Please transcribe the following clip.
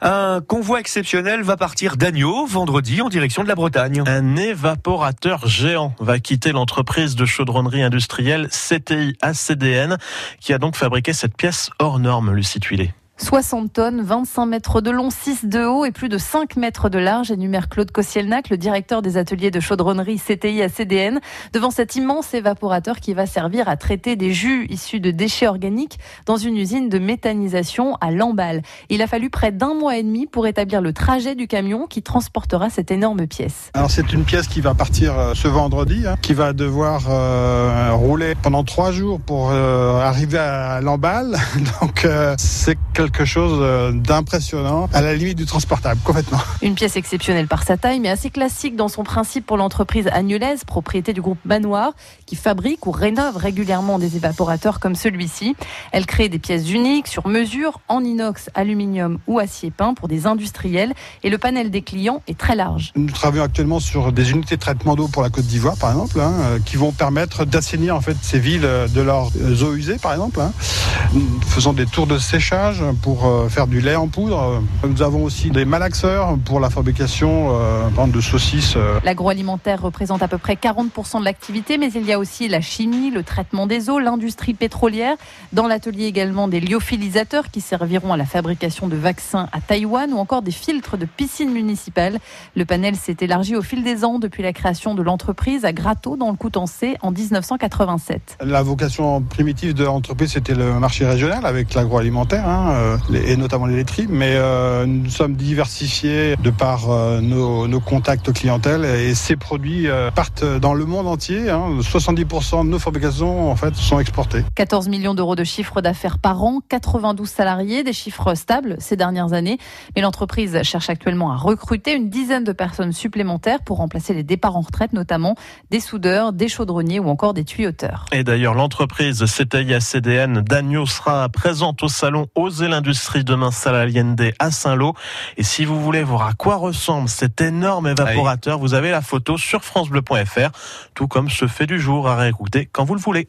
Un convoi exceptionnel va partir d'Agneau vendredi en direction de la Bretagne. Un évaporateur géant va quitter l'entreprise de chaudronnerie industrielle CTI ACDN qui a donc fabriqué cette pièce hors norme, Lucie Tuilé. 60 tonnes, 25 mètres de long, 6 de haut et plus de 5 mètres de large, énumère Claude Kossielnac, le directeur des ateliers de chaudronnerie CTI à CDN, devant cet immense évaporateur qui va servir à traiter des jus issus de déchets organiques dans une usine de méthanisation à Lamballe. Il a fallu près d'un mois et demi pour établir le trajet du camion qui transportera cette énorme pièce. Alors c'est une pièce qui va partir euh, ce vendredi, hein, qui va devoir euh, rouler pendant trois jours pour euh, arriver à Lamballe. Donc c'est quelque chose euh, d'impressionnant, à la limite du transportable, complètement. Une pièce exceptionnelle par sa taille, mais assez classique dans son principe pour l'entreprise agnolaise, propriété du groupe Manoir, qui fabrique ou rénove régulièrement des évaporateurs comme celui-ci. Elle crée des pièces uniques, sur mesure, en inox, aluminium ou acier peint pour des industriels, et le panel des clients est très large. Nous travaillons actuellement sur des unités de traitement d'eau pour la Côte d'Ivoire, par exemple, hein, euh, qui vont permettre d'assainir en fait ces villes euh, de leurs eaux usées, par exemple. Hein. Nous faisons des tours de séchage pour euh, faire du lait en poudre. Nous avons aussi des malaxeurs pour la fabrication euh, de saucisses. euh. L'agroalimentaire représente à peu près 40% de l'activité, mais il y a aussi la chimie, le traitement des eaux, l'industrie pétrolière. Dans l'atelier également des lyophilisateurs qui serviront à la fabrication de vaccins à Taïwan ou encore des filtres de piscines municipales. Le panel s'est élargi au fil des ans depuis la création de l'entreprise à Grato dans le Coutançais en 1987. La vocation primitive de l'entreprise, c'était le marché régional avec l'agroalimentaire, hein, euh, et notamment les laiteries. Mais euh, nous sommes diversifiés de par euh, nos, nos contacts clientèle et ces produits euh, partent dans le monde entier. hein. 70% de nos fabrications en fait sont exportées. 14 millions d'euros de chiffre d'affaires par an, 92 salariés, des chiffres stables ces dernières années. Mais l'entreprise cherche actuellement à recruter une dizaine de personnes supplémentaires pour remplacer les départs en retraite, notamment des soudeurs, des chaudronniers ou encore des tuyauteurs. Et d'ailleurs, l'entreprise CTI ACDN d'Agneau sera présente au salon Oser l'industrie demain salle Allende à Saint-Lô. Et si vous voulez voir à quoi ressemble cet énorme évaporateur, vous avez la photo sur francebleu.fr, tout comme ce fait du jour à réécouter quand vous le voulez.